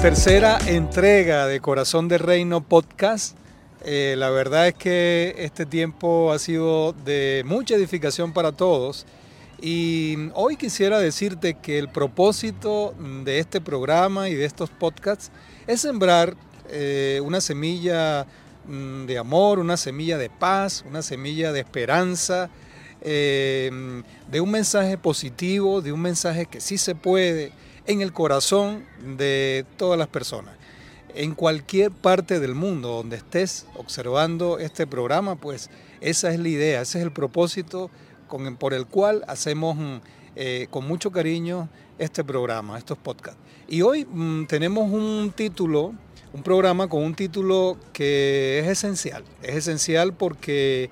Tercera entrega de Corazón del Reino podcast. Eh, la verdad es que este tiempo ha sido de mucha edificación para todos. Y hoy quisiera decirte que el propósito de este programa y de estos podcasts es sembrar eh, una semilla mm, de amor, una semilla de paz, una semilla de esperanza, eh, de un mensaje positivo, de un mensaje que sí se puede en el corazón de todas las personas. En cualquier parte del mundo donde estés observando este programa, pues esa es la idea, ese es el propósito con, por el cual hacemos eh, con mucho cariño este programa, estos podcasts. Y hoy mm, tenemos un título, un programa con un título que es esencial. Es esencial porque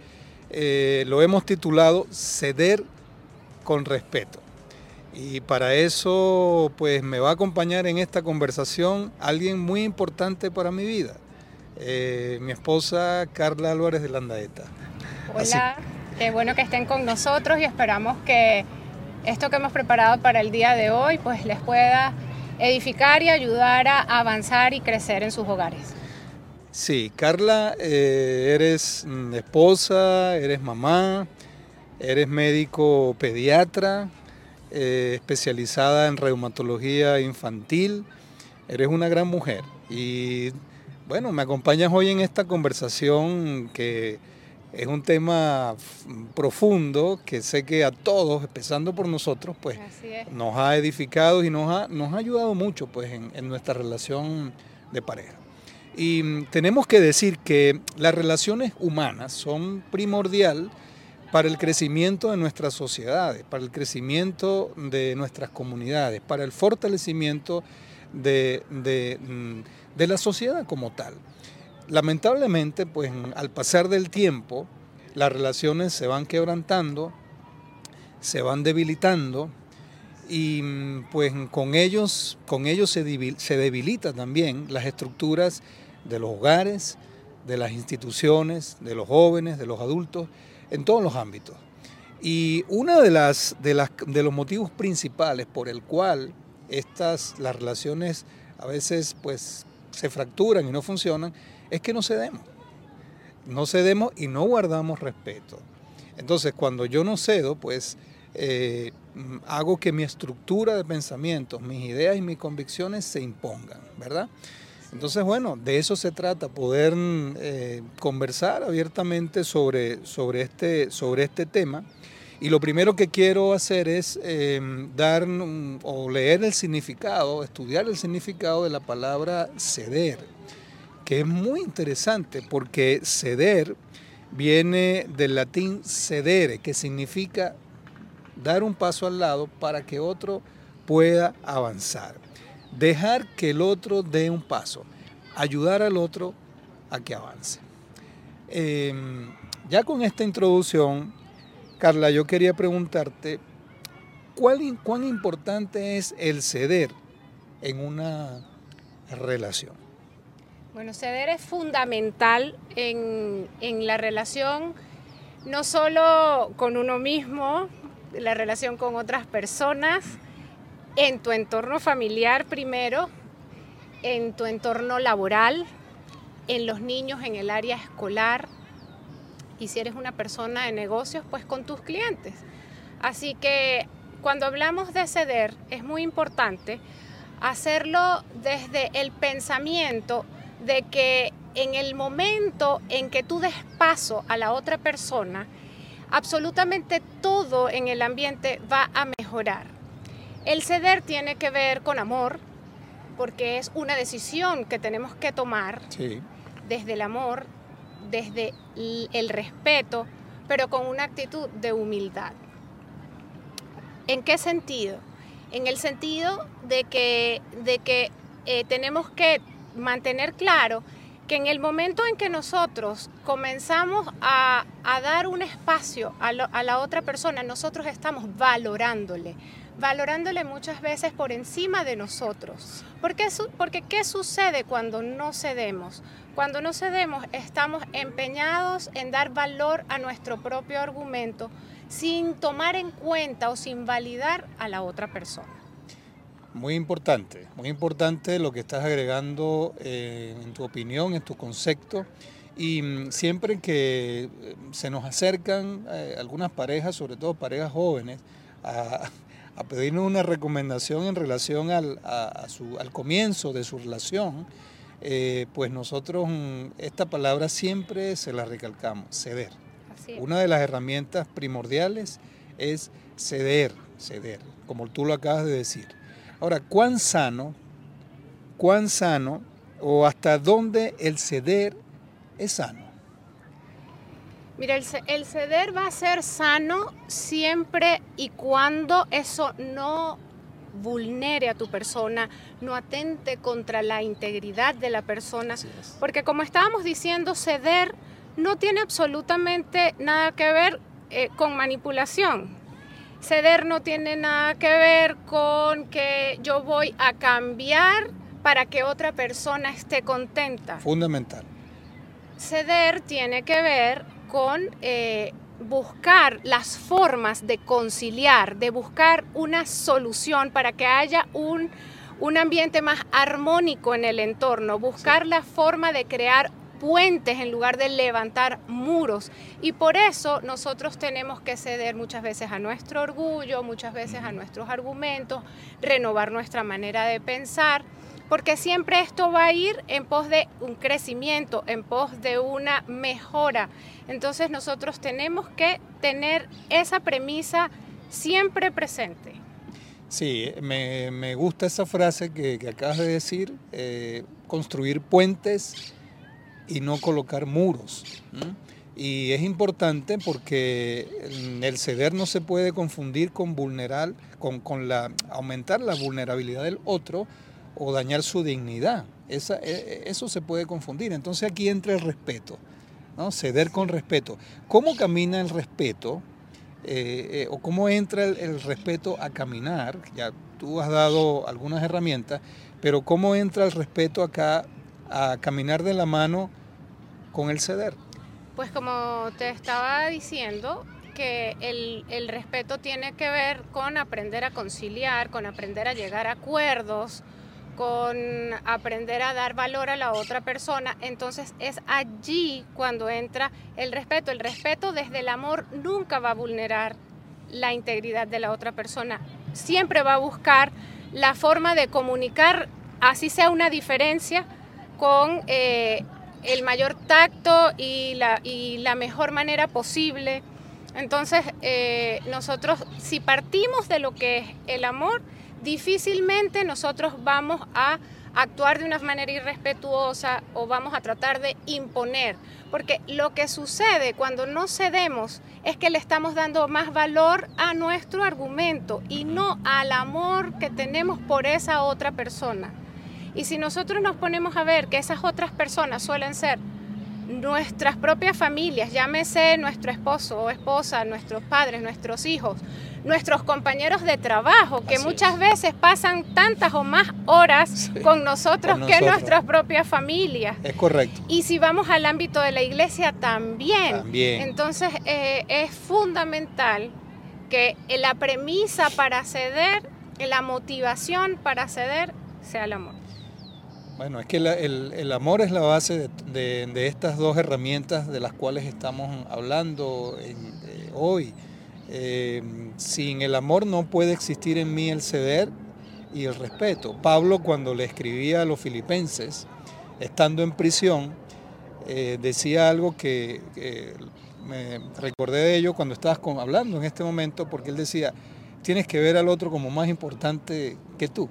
eh, lo hemos titulado Ceder con respeto. Y para eso, pues me va a acompañar en esta conversación alguien muy importante para mi vida, eh, mi esposa Carla Álvarez de Landaeta. Hola, qué bueno que estén con nosotros y esperamos que esto que hemos preparado para el día de hoy, pues les pueda edificar y ayudar a avanzar y crecer en sus hogares. Sí, Carla, eh, eres mm, esposa, eres mamá, eres médico pediatra, eh, especializada en reumatología infantil. Eres una gran mujer y bueno, me acompañas hoy en esta conversación que es un tema profundo que sé que a todos, empezando por nosotros, pues nos ha edificado y nos ha, nos ha ayudado mucho pues, en, en nuestra relación de pareja. Y tenemos que decir que las relaciones humanas son primordial para el crecimiento de nuestras sociedades, para el crecimiento de nuestras comunidades, para el fortalecimiento de, mm, la sociedad como tal. Lamentablemente, pues al pasar del tiempo, las relaciones se van quebrantando, se van debilitando y pues con ellos, con ellos se, se debilita también las estructuras de los hogares, de las instituciones, de los jóvenes, de los adultos en todos los ámbitos. Y uno de, las, de, las, de los motivos principales por el cual estas, las relaciones a veces pues, se fracturan y no funcionan es que no cedemos. No cedemos y no guardamos respeto. Entonces, cuando yo no cedo, pues eh, hago que mi estructura de pensamientos, mis ideas y mis convicciones se impongan, ¿verdad? Entonces, bueno, de eso se trata, poder eh, conversar abiertamente sobre, sobre, este, sobre este tema. Y lo primero que quiero hacer es em, dar o leer el significado, estudiar el significado de la palabra ceder, que es muy interesante porque ceder viene del latín cedere, que significa dar un paso al lado para que otro pueda avanzar dejar que el otro dé un paso, ayudar al otro a que avance. Em, ya con esta introducción, Carla, yo quería preguntarte, ¿cuál, ¿cuán importante es el ceder en una relación? Bueno, ceder es fundamental en, en la relación, no solo con uno mismo, la relación con otras personas, en tu entorno familiar primero, en tu entorno laboral, en los niños en el área escolar y si eres una persona de negocios, pues con tus clientes. Así que cuando hablamos de ceder es muy importante hacerlo desde el pensamiento de que en el momento en que tú des paso a la otra persona, absolutamente todo en el ambiente va a mejorar el ceder tiene que ver con amor, porque es una decisión que tenemos que tomar desde el amor, desde el respeto, pero con una actitud de humildad. ¿En qué sentido? En el sentido de que, de que eh, tenemos que mantener claro que en el momento en que nosotros comenzamos a, dar un espacio a, a la otra persona, nosotros estamos valorándole, valorándole muchas veces por encima de nosotros. ¿Por qué? Porque ¿qué sucede cuando no cedemos? Cuando no cedemos estamos empeñados en dar valor a nuestro propio argumento sin tomar en cuenta o sin validar a la otra persona. Muy importante, muy importante lo que estás agregando eh, en tu opinión, en tu concepto. Y mm, siempre que eh, se nos acercan eh, algunas parejas, sobre todo parejas jóvenes, a, pedirnos una recomendación en relación al, al comienzo de su relación, pues nosotros mm, esta palabra siempre se la recalcamos, ceder. Una de las herramientas primordiales es ceder, ceder, como tú lo acabas de decir. Ahora, ¿cuán sano, cuán sano o hasta dónde el ceder es sano? Mira, el, ceder va a ser sano siempre y cuando eso no vulnere a tu persona, no atente contra la integridad de la persona. Porque como estábamos diciendo, ceder no tiene absolutamente nada que ver eh, con manipulación. Ceder no tiene nada que ver con que yo voy a cambiar para que otra persona esté contenta. Fundamental. Ceder tiene que ver con eh, buscar las formas de conciliar, de buscar una solución para que haya un, ambiente más armónico en el entorno, buscar la forma de crear puentes en lugar de levantar muros. Y por eso nosotros tenemos que ceder muchas veces a nuestro orgullo, muchas veces a nuestros argumentos, renovar nuestra manera de pensar, porque siempre esto va a ir en pos de un crecimiento, en pos de una mejora. Entonces nosotros tenemos que tener esa premisa siempre presente. Sí, me, gusta esa frase que, acabas de decir, eh, construir puentes y no colocar muros. Y es importante porque el ceder no se puede confundir con vulnerar, con, con la, aumentar la vulnerabilidad del otro o dañar su dignidad. Esa, e, e, eso se puede confundir. Entonces aquí entra el respeto, ¿no? ceder con respeto. ¿Cómo camina el respeto? Eh, eh, o cómo entra el, el, respeto a caminar, ya tú has dado algunas herramientas, pero cómo entra el respeto acá a caminar de la mano con el ceder? Pues como te estaba diciendo, que el, el, respeto tiene que ver con aprender a conciliar, con aprender a llegar a acuerdos, con aprender a dar valor a la otra persona. Entonces es allí cuando entra el respeto. El respeto desde el amor nunca va a vulnerar la integridad de la otra persona. Siempre va a buscar la forma de comunicar, así sea una diferencia, con eh, el mayor tacto y la, mejor manera posible. Entonces, eh, nosotros, si partimos de lo que es el amor, difícilmente nosotros vamos a actuar de una manera irrespetuosa o vamos a tratar de imponer. Porque lo que sucede cuando no cedemos es que le estamos dando más valor a nuestro argumento y no al amor que tenemos por esa otra persona. Y si nosotros nos ponemos a ver que esas otras personas suelen ser nuestras propias familias, llámese nuestro esposo o esposa, nuestros padres, nuestros hijos, nuestros compañeros de trabajo, que muchas veces pasan tantas o más horas con, nosotros que nuestras propias familias. Es correcto. Y si vamos al ámbito de la iglesia también. también. Entonces eh, es fundamental que la premisa para ceder, la motivación para ceder sea el amor. Bueno, es que el, amor es la base de, estas dos herramientas de las cuales estamos hablando eh, hoy. Eh, sin el amor no puede existir en mí el ceder y el respeto. Pablo cuando le escribía a los filipenses, estando en prisión, eh, decía algo que, me recordé de ello cuando estabas hablando en este momento, porque él decía, tienes que ver al otro como más importante que tú.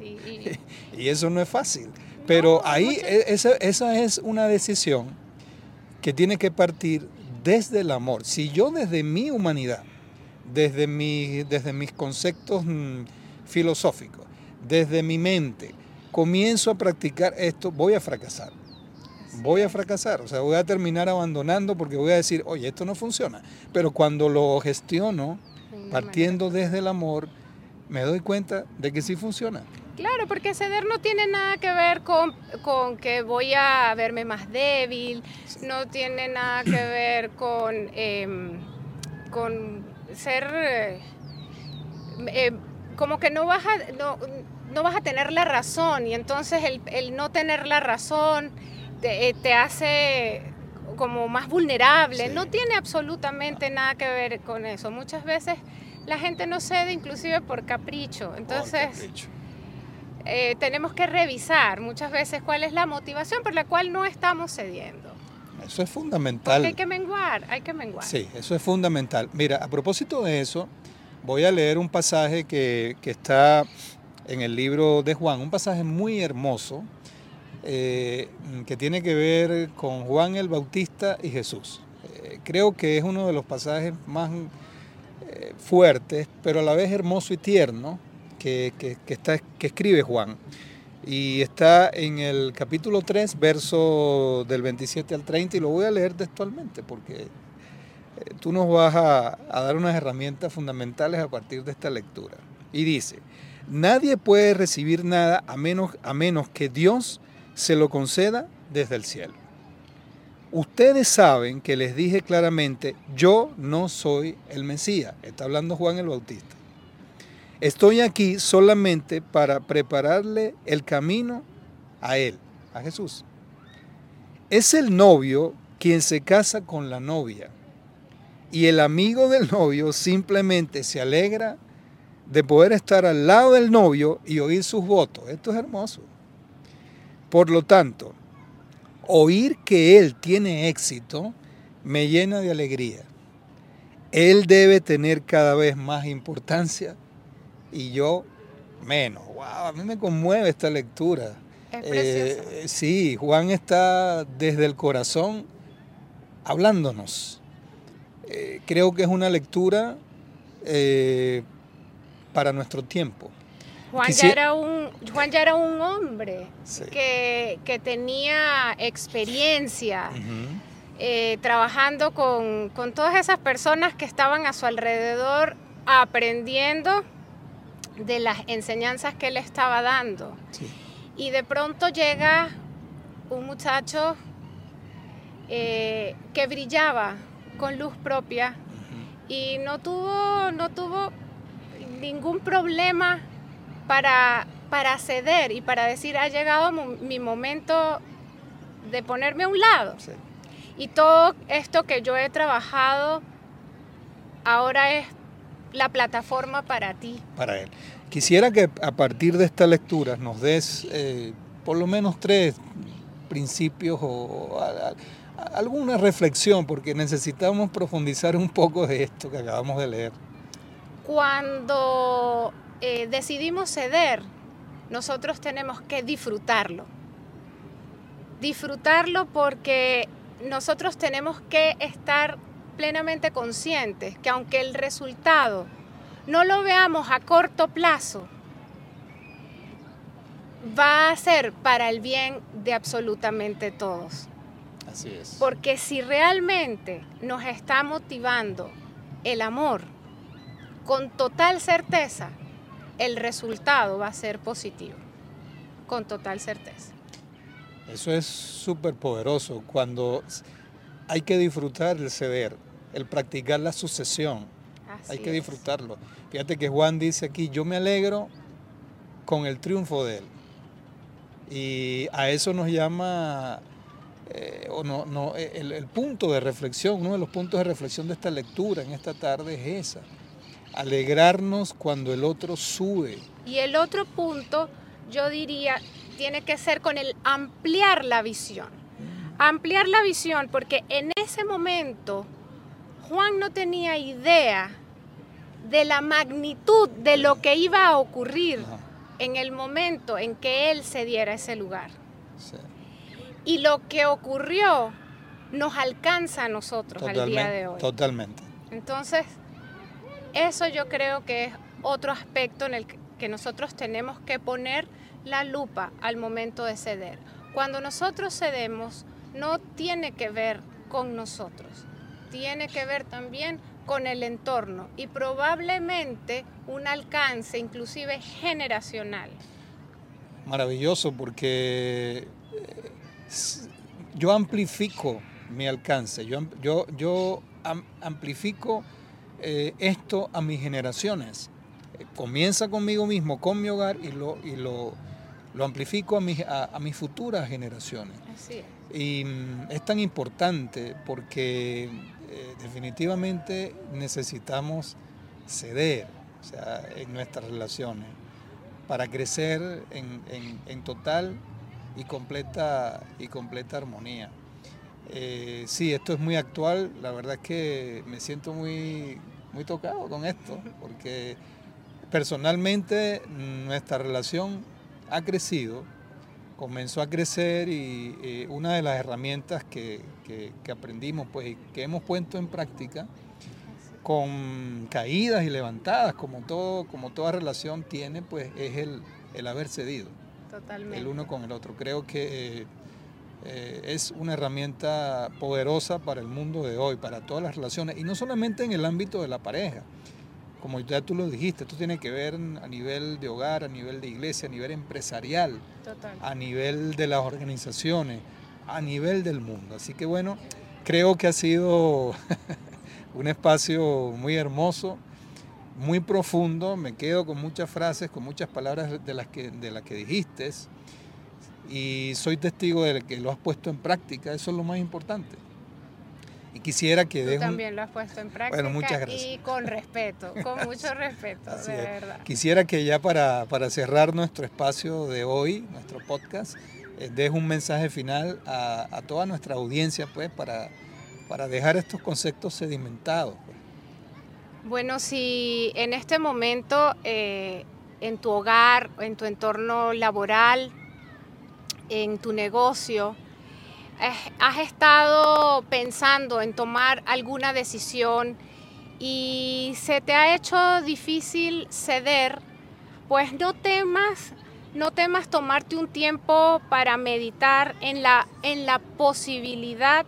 y eso no es fácil. Pero ahí e, esa, es una decisión que tiene que partir desde el amor. Si yo desde mi humanidad, desde, mi, desde mis conceptos mm, filosóficos, desde mi mente, comienzo a practicar esto, voy a fracasar. Voy a fracasar, o sea, voy a terminar abandonando porque voy a decir, oye, esto no funciona. Pero cuando lo gestiono, partiendo desde el amor, me doy cuenta de que sí funciona. Claro, porque ceder no tiene nada que ver con, que voy a verme más débil, no tiene nada que ver con, em, con ser... Eh, em, como que no vas a, no, no vas a tener la razón y entonces el, no tener la razón te, eh, hace como más vulnerable. No tiene absolutamente nada que ver con eso. Muchas veces la gente no cede inclusive por capricho. Entonces... Eh, tenemos que revisar muchas veces cuál es la motivación por la cual no estamos cediendo. Eso es fundamental. Porque hay que menguar, hay que menguar. Sí, eso es fundamental. Mira, a propósito de eso, voy a leer un pasaje que, está en el libro de Juan, un pasaje muy hermoso eh, que tiene que ver con Juan el Bautista y Jesús. Eh, creo que es uno de los pasajes más fuertes, pero a la vez hermoso y tierno, que, está, que escribe Juan. Y está en el capítulo 3, verso del 27 al 30, y lo voy a leer textualmente porque eh, tú nos vas a, dar unas herramientas fundamentales a partir de esta lectura. Y dice, nadie puede recibir nada a menos, a menos que Dios se lo conceda desde el cielo. Ustedes saben que les dije claramente, yo no soy el Mesías. Está hablando Juan el Bautista. Estoy aquí solamente para prepararle el camino a Él, a Jesús. Es el novio quien se casa con la novia y el amigo del novio simplemente se alegra de poder estar al lado del novio y oír sus votos. Esto es hermoso. Por lo tanto, oír que Él tiene éxito me llena de alegría. Él debe tener cada vez más importancia y yo menos. Wow, a mí me conmueve esta lectura. Es eh, sí, Juan está desde el corazón hablándonos. Eh, creo que es una lectura eh, para nuestro tiempo. Juan, ya era un, Juan ya era un hombre que, tenía experiencia trabajando con, con todas esas personas que estaban a su alrededor aprendiendo de las enseñanzas que él estaba dando. Y de pronto llega un muchacho eh, que brillaba con luz propia y no tuvo, no tuvo ningún problema para, para ceder y para decir ha llegado mi momento de ponerme a un lado. Y todo esto que yo he trabajado ahora es la plataforma para ti. Para él. Quisiera que a partir de esta lectura nos des eh, por lo menos tres principios o alguna reflexión, porque necesitamos profundizar un poco de esto que acabamos de leer. Cuando eh, decidimos ceder, nosotros tenemos que disfrutarlo. Disfrutarlo porque nosotros tenemos que estar plenamente conscientes que aunque el resultado no lo veamos a corto plazo, va a ser para el bien de absolutamente todos. Así es. Porque si realmente nos está motivando el amor, con total certeza, el resultado va a ser positivo. Con total certeza. Eso es súper poderoso cuando hay que disfrutar el ceder, el practicar la sucesión. Hay que disfrutarlo. Fíjate que Juan dice aquí, yo me alegro con el triunfo de él. Y a eso nos llama, eh, o no, no, el, el, punto de reflexión, uno de los puntos de reflexión de esta lectura en esta tarde es esa. Alegrarnos cuando el otro sube. Y el otro punto, yo diría, tiene que ser con el ampliar la visión. Ampliar la visión, porque en ese momento Juan no tenía idea de la magnitud de lo que iba a ocurrir en el momento en que él se diera ese lugar. Y lo que ocurrió nos alcanza a nosotros al día de hoy. Totalmente. Entonces, eso yo creo que es otro aspecto en el que nosotros tenemos que poner la lupa al momento de ceder. Cuando nosotros cedemos, no tiene que ver con nosotros, tiene que ver también con el entorno y probablemente un alcance inclusive generacional. Maravilloso porque eh, yo amplifico mi alcance, yo, yo, yo amplifico eh, esto a mis generaciones. comienza conmigo mismo, con mi hogar y lo, y lo, lo amplifico a, mis, a, mis futuras generaciones. Así es. Y mm, es tan importante porque eh, definitivamente necesitamos ceder en nuestras relaciones para crecer en, en, total y completa, y completa armonía. Eh, sí, esto es muy actual, la verdad es que me siento muy, muy tocado con esto, porque personalmente nuestra relación ha crecido, comenzó a crecer y una de las herramientas que, aprendimos pues, y que hemos puesto en práctica, con caídas y levantadas, como, todo, como toda relación tiene, pues es el, el haber cedido. Totalmente. El uno con el otro. Creo que eh, es una herramienta poderosa para el mundo de hoy, para todas las relaciones, y no solamente en el ámbito de la pareja como ya tú lo dijiste, esto tiene que ver a nivel de hogar, a nivel de iglesia, a nivel empresarial, a nivel de las organizaciones, a nivel del mundo. Así que bueno, creo que ha sido un espacio muy hermoso, muy profundo. Me quedo con muchas frases, con muchas palabras de las que, de las que dijiste y soy testigo de que lo has puesto en práctica. Eso es lo más importante. Y quisiera que Tú también lo has puesto en práctica. Bueno, muchas gracias. Y con respeto, con mucho respeto, de verdad. Quisiera que ya para, para, cerrar nuestro espacio de hoy, nuestro podcast, eh, deje un mensaje final a, a, toda nuestra audiencia, pues, para, para dejar estos conceptos sedimentados. Pues. Bueno, si en este momento eh, en tu hogar, en tu entorno laboral, en tu negocio, has estado pensando en tomar alguna decisión y se te ha hecho difícil ceder, pues no temas, no temas tomarte un tiempo para meditar en la, en la posibilidad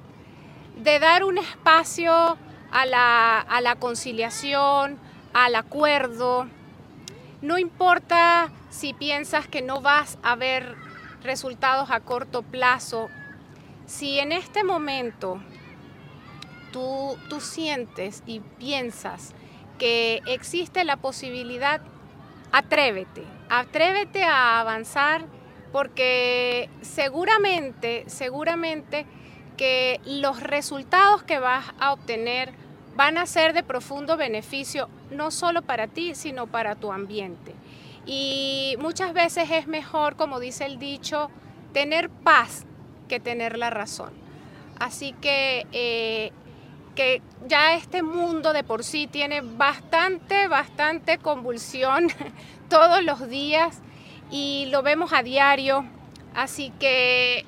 de dar un espacio a la, a la conciliación, al acuerdo. No importa si piensas que no vas a ver resultados a corto plazo, si en este momento tú, tú sientes y piensas que existe la posibilidad, atrévete, atrévete a avanzar porque seguramente, seguramente que los resultados que vas a obtener van a ser de profundo beneficio, no solo para ti, sino para tu ambiente. Y muchas veces es mejor, como dice el dicho, tener paz que tener la razón. Así que, eh, que ya este mundo de por sí tiene bastante, bastante convulsión todos los días y lo vemos a diario. Así que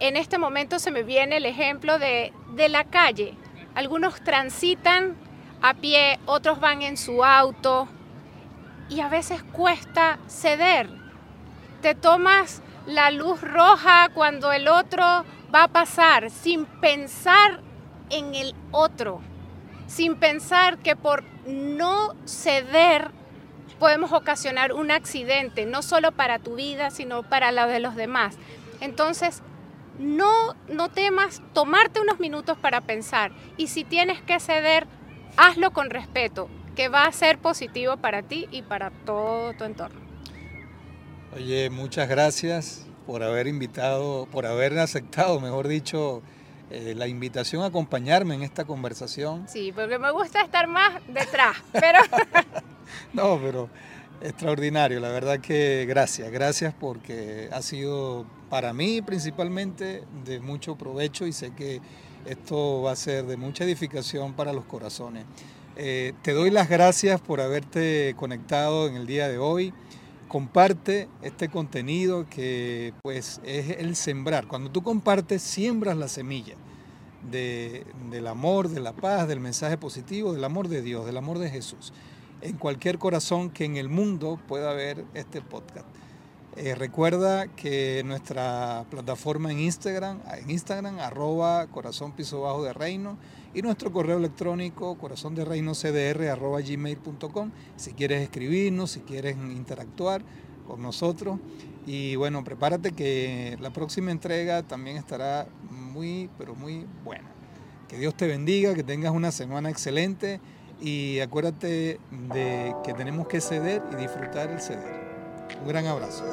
en este momento se me viene el ejemplo de, de la calle. Algunos transitan a pie, otros van en su auto y a veces cuesta ceder. Te tomas la luz roja cuando el otro va a pasar, sin pensar en el otro, sin pensar que por no ceder podemos ocasionar un accidente, no solo para tu vida, sino para la de los demás. Entonces, no, no temas tomarte unos minutos para pensar y si tienes que ceder, hazlo con respeto, que va a ser positivo para ti y para todo tu entorno. Oye, muchas gracias por haber invitado, por haber aceptado, mejor dicho, eh, la invitación a acompañarme en esta conversación. Sí, porque me gusta estar más detrás, pero... no, pero extraordinario, la verdad que gracias, gracias porque ha sido para mí principalmente de mucho provecho y sé que esto va a ser de mucha edificación para los corazones. Eh, te doy las gracias por haberte conectado en el día de hoy comparte este contenido que pues es el sembrar. Cuando tú compartes, siembras la semilla del amor, de la paz, del mensaje positivo, del amor de Dios, del amor de Jesús, en cualquier corazón que en el mundo pueda ver este podcast. Eh, recuerda que nuestra plataforma en Instagram, en Instagram, arroba corazón piso bajo de reino, y nuestro correo electrónico corazón de reino cdr arroba gmail.com si quieres escribirnos, si quieres interactuar con nosotros. Y bueno, prepárate que la próxima entrega también estará muy, pero muy buena. Que Dios te bendiga, que tengas una semana excelente y acuérdate de que tenemos que ceder y disfrutar el ceder. Un gran abrazo.